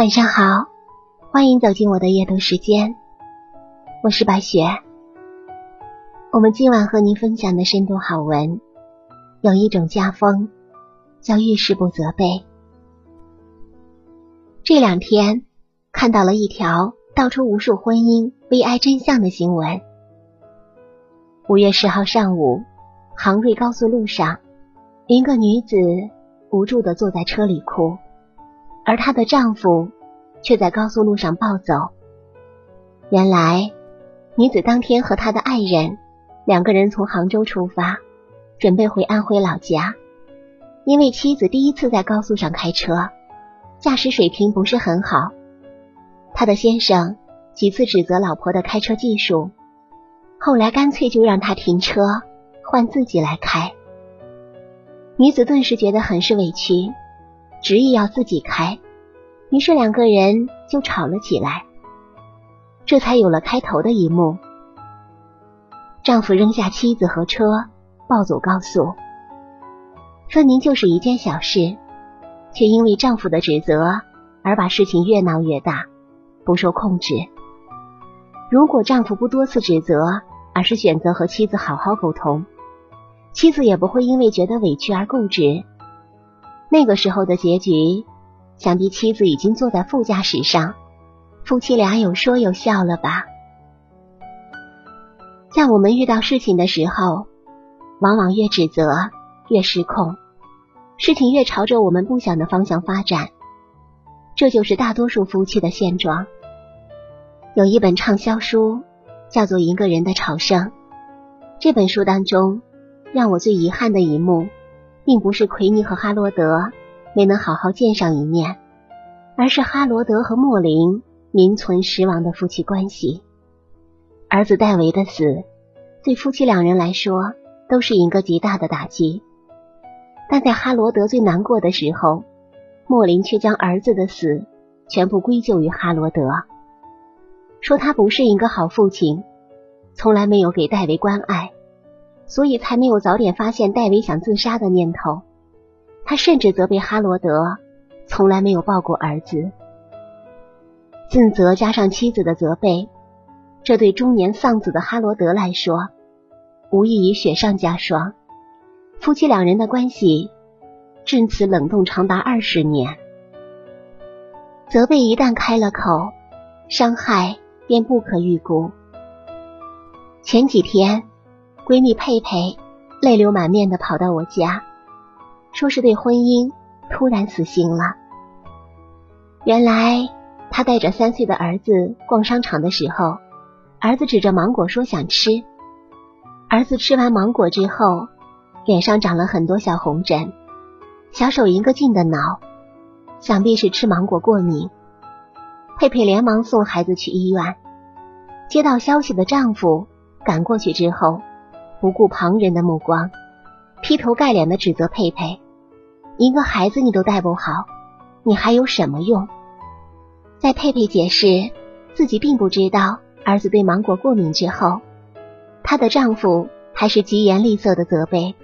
晚上好，欢迎走进我的阅读时间，我是白雪。我们今晚和您分享的深度好文，有一种家风叫遇事不责备。这两天看到了一条道出无数婚姻悲哀真相的新闻。五月十号上午，杭瑞高速路上，一个女子无助的坐在车里哭。而她的丈夫却在高速路上暴走。原来，女子当天和她的爱人两个人从杭州出发，准备回安徽老家。因为妻子第一次在高速上开车，驾驶水平不是很好，他的先生几次指责老婆的开车技术，后来干脆就让她停车，换自己来开。女子顿时觉得很是委屈。执意要自己开，于是两个人就吵了起来，这才有了开头的一幕。丈夫扔下妻子和车，暴走高速，分明就是一件小事，却因为丈夫的指责而把事情越闹越大，不受控制。如果丈夫不多次指责，而是选择和妻子好好沟通，妻子也不会因为觉得委屈而固执。那个时候的结局，想必妻子已经坐在副驾驶上，夫妻俩有说有笑了吧？在我们遇到事情的时候，往往越指责越失控，事情越朝着我们不想的方向发展，这就是大多数夫妻的现状。有一本畅销书叫做《一个人的朝圣》，这本书当中让我最遗憾的一幕。并不是奎尼和哈罗德没能好好见上一面，而是哈罗德和莫林名存实亡的夫妻关系。儿子戴维的死，对夫妻两人来说都是一个极大的打击。但在哈罗德最难过的时候，莫林却将儿子的死全部归咎于哈罗德，说他不是一个好父亲，从来没有给戴维关爱。所以才没有早点发现戴维想自杀的念头。他甚至责备哈罗德从来没有抱过儿子。自责加上妻子的责备，这对中年丧子的哈罗德来说，无异于雪上加霜。夫妻两人的关系至此冷冻长达二十年。责备一旦开了口，伤害便不可预估。前几天。闺蜜佩佩泪流满面的跑到我家，说是对婚姻突然死心了。原来她带着三岁的儿子逛商场的时候，儿子指着芒果说想吃。儿子吃完芒果之后，脸上长了很多小红疹，小手一个劲的挠，想必是吃芒果过敏。佩佩连忙送孩子去医院。接到消息的丈夫赶过去之后。不顾旁人的目光，劈头盖脸的指责佩佩：“一个孩子你都带不好，你还有什么用？”在佩佩解释自己并不知道儿子对芒果过敏之后，她的丈夫还是疾言厉色的责备：“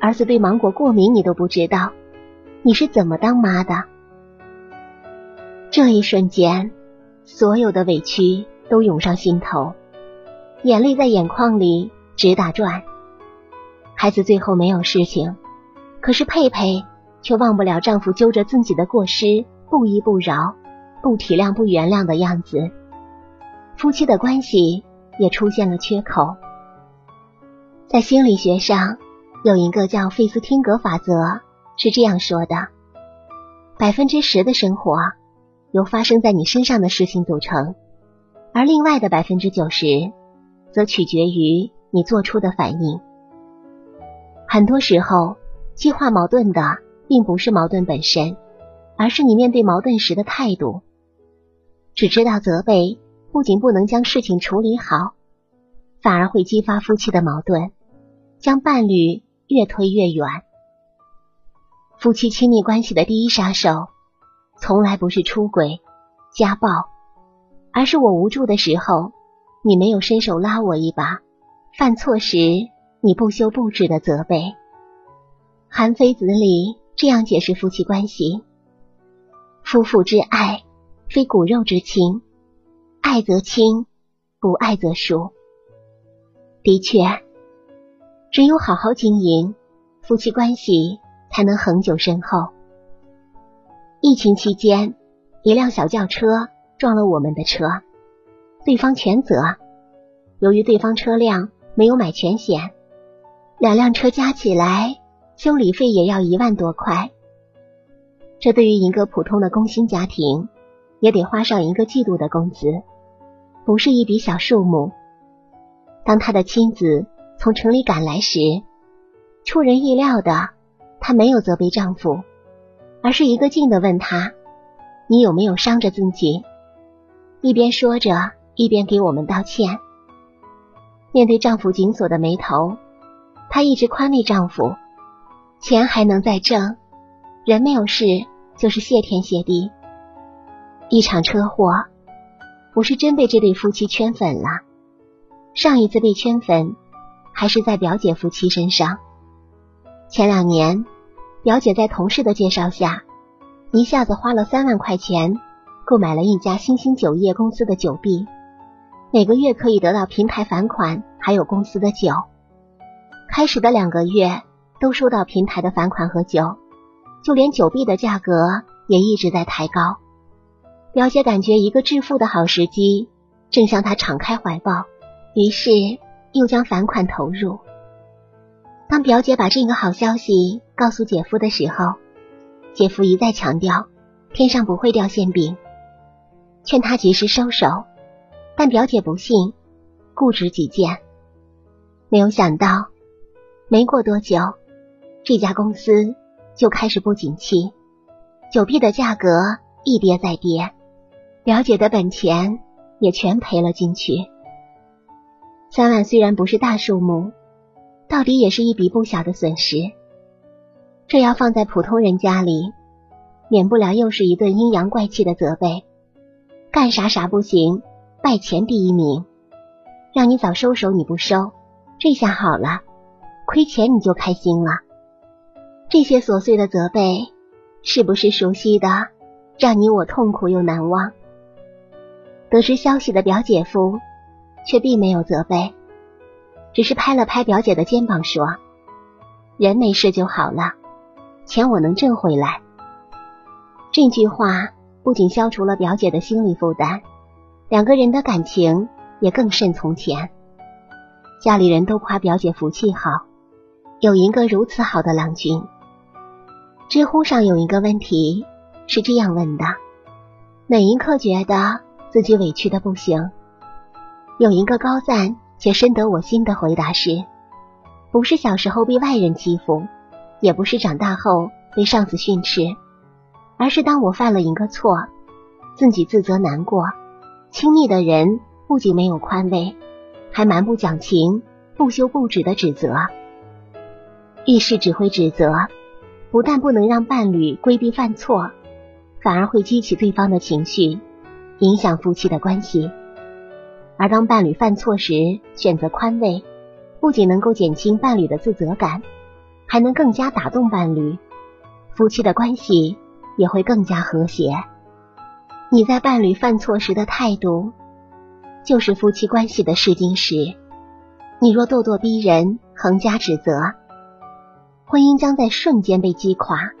儿子对芒果过敏你都不知道，你是怎么当妈的？”这一瞬间，所有的委屈都涌上心头，眼泪在眼眶里。直打转，孩子最后没有事情，可是佩佩却忘不了丈夫揪着自己的过失不依不饶、不体谅不原谅的样子，夫妻的关系也出现了缺口。在心理学上有一个叫费斯汀格法则，是这样说的：百分之十的生活由发生在你身上的事情组成，而另外的百分之九十则取决于。你做出的反应，很多时候激化矛盾的并不是矛盾本身，而是你面对矛盾时的态度。只知道责备，不仅不能将事情处理好，反而会激发夫妻的矛盾，将伴侣越推越远。夫妻亲密关系的第一杀手，从来不是出轨、家暴，而是我无助的时候，你没有伸手拉我一把。犯错时，你不休不止的责备，《韩非子》里这样解释夫妻关系：夫妇之爱，非骨肉之亲，爱则亲，不爱则疏。的确，只有好好经营，夫妻关系才能恒久深厚。疫情期间，一辆小轿车撞了我们的车，对方全责。由于对方车辆没有买全险，两辆车加起来修理费也要一万多块。这对于一个普通的工薪家庭，也得花上一个季度的工资，不是一笔小数目。当他的妻子从城里赶来时，出人意料的，她没有责备丈夫，而是一个劲的问他：“你有没有伤着自己？”一边说着，一边给我们道歉。面对丈夫紧锁的眉头，她一直宽慰丈夫：“钱还能再挣，人没有事。”就是谢天谢地，一场车祸，我是真被这对夫妻圈粉了。上一次被圈粉，还是在表姐夫妻身上。前两年，表姐在同事的介绍下，一下子花了三万块钱，购买了一家新兴酒业公司的酒币，每个月可以得到平台返款，还有公司的酒。开始的两个月，都收到平台的返款和酒。就连酒币的价格也一直在抬高，表姐感觉一个致富的好时机正向她敞开怀抱，于是又将返款投入。当表姐把这个好消息告诉姐夫的时候，姐夫一再强调天上不会掉馅饼，劝他及时收手，但表姐不信，固执己见。没有想到，没过多久，这家公司。就开始不景气，酒币的价格一跌再跌，表姐的本钱也全赔了进去。三万虽然不是大数目，到底也是一笔不小的损失。这要放在普通人家里，免不了又是一顿阴阳怪气的责备：干啥啥不行，败钱第一名，让你早收手你不收，这下好了，亏钱你就开心了。这些琐碎的责备，是不是熟悉的，让你我痛苦又难忘？得知消息的表姐夫却并没有责备，只是拍了拍表姐的肩膀说：“人没事就好了，钱我能挣回来。”这句话不仅消除了表姐的心理负担，两个人的感情也更甚从前。家里人都夸表姐福气好，有一个如此好的郎君。知乎上有一个问题是这样问的：哪一刻觉得自己委屈的不行？有一个高赞且深得我心的回答是：不是小时候被外人欺负，也不是长大后被上司训斥，而是当我犯了一个错，自己自责难过，亲密的人不仅没有宽慰，还蛮不讲情、不休不止的指责，遇事只会指责。不但不能让伴侣规避犯错，反而会激起对方的情绪，影响夫妻的关系。而当伴侣犯错时，选择宽慰，不仅能够减轻伴侣的自责感，还能更加打动伴侣，夫妻的关系也会更加和谐。你在伴侣犯错时的态度，就是夫妻关系的试金石。你若咄咄逼人，横加指责。婚姻将在瞬间被击垮。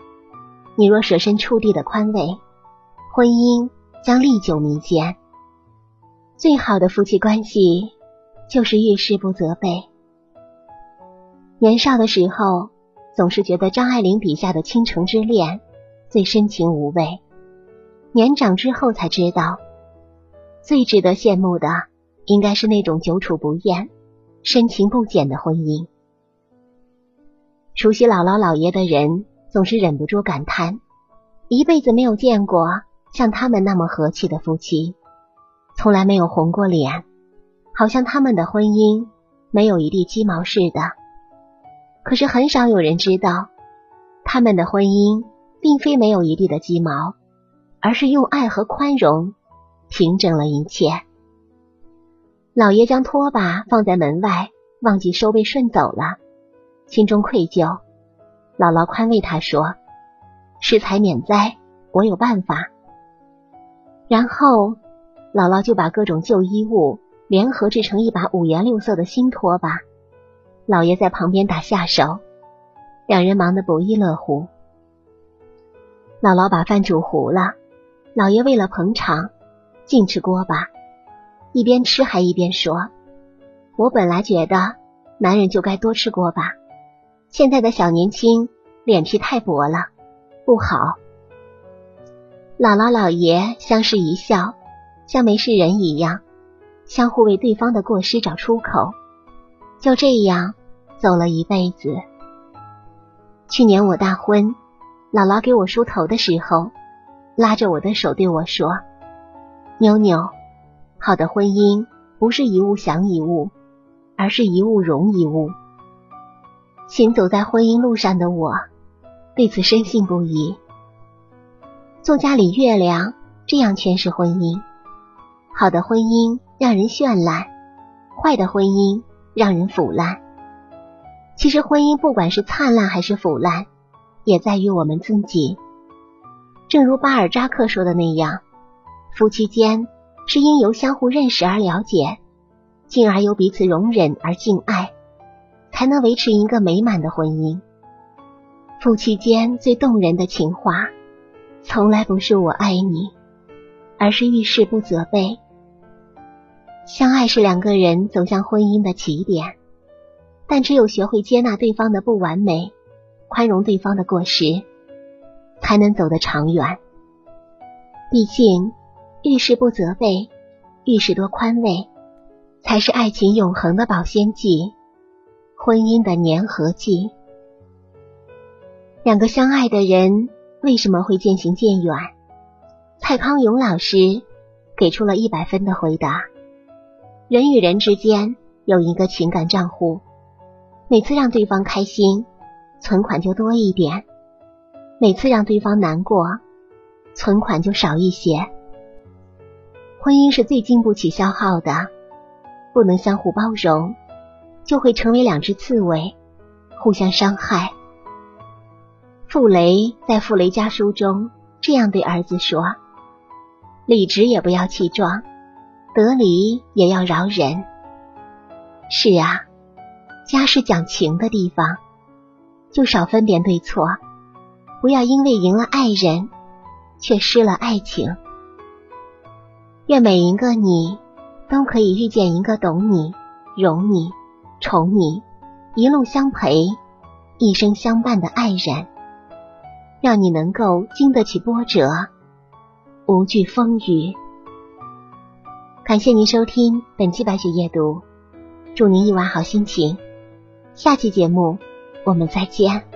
你若舍身处地的宽慰，婚姻将历久弥坚。最好的夫妻关系就是遇事不责备。年少的时候，总是觉得张爱玲笔下的倾城之恋最深情无畏。年长之后才知道，最值得羡慕的应该是那种久处不厌、深情不减的婚姻。熟悉姥姥姥爷的人总是忍不住感叹，一辈子没有见过像他们那么和气的夫妻，从来没有红过脸，好像他们的婚姻没有一地鸡毛似的。可是很少有人知道，他们的婚姻并非没有一地的鸡毛，而是用爱和宽容平整了一切。老爷将拖把放在门外，忘记收被顺走了。心中愧疚，姥姥宽慰他说：“适才免灾，我有办法。”然后姥姥就把各种旧衣物联合制成一把五颜六色的新拖把，老爷在旁边打下手，两人忙得不亦乐乎。姥姥把饭煮糊了，老爷为了捧场，净吃锅巴，一边吃还一边说：“我本来觉得男人就该多吃锅巴，现在的小年轻脸皮太薄了，不好。”姥姥姥爷相视一笑，像没事人一样，相互为对方的过失找出口，就这样走了一辈子。去年我大婚。姥姥给我梳头的时候，拉着我的手对我说：“妞妞，好的婚姻不是一物降一物，而是一物容一物。”行走在婚姻路上的我，对此深信不疑。作家李月亮这样诠释婚姻：好的婚姻让人绚烂，坏的婚姻让人腐烂。其实，婚姻不管是灿烂还是腐烂。也在于我们自己。正如巴尔扎克说的那样，夫妻间是因由相互认识而了解，进而由彼此容忍而敬爱，才能维持一个美满的婚姻。夫妻间最动人的情话，从来不是“我爱你”，而是遇事不责备。相爱是两个人走向婚姻的起点，但只有学会接纳对方的不完美。宽容对方的过失，才能走得长远。毕竟，遇事不责备，遇事多宽慰，才是爱情永恒的保鲜剂，婚姻的粘合剂。两个相爱的人为什么会渐行渐远？蔡康永老师给出了一百分的回答：人与人之间有一个情感账户，每次让对方开心。存款就多一点，每次让对方难过，存款就少一些。婚姻是最经不起消耗的，不能相互包容，就会成为两只刺猬，互相伤害。傅雷在《傅雷家书》中这样对儿子说：“理直也不要气壮，得理也要饶人。”是啊，家是讲情的地方。就少分点对错，不要因为赢了爱人，却失了爱情。愿每一个你都可以遇见一个懂你、容你、宠你、一路相陪、一生相伴的爱人，让你能够经得起波折，无惧风雨。感谢您收听本期白雪夜读，祝您一晚好心情。下期节目。我们再见。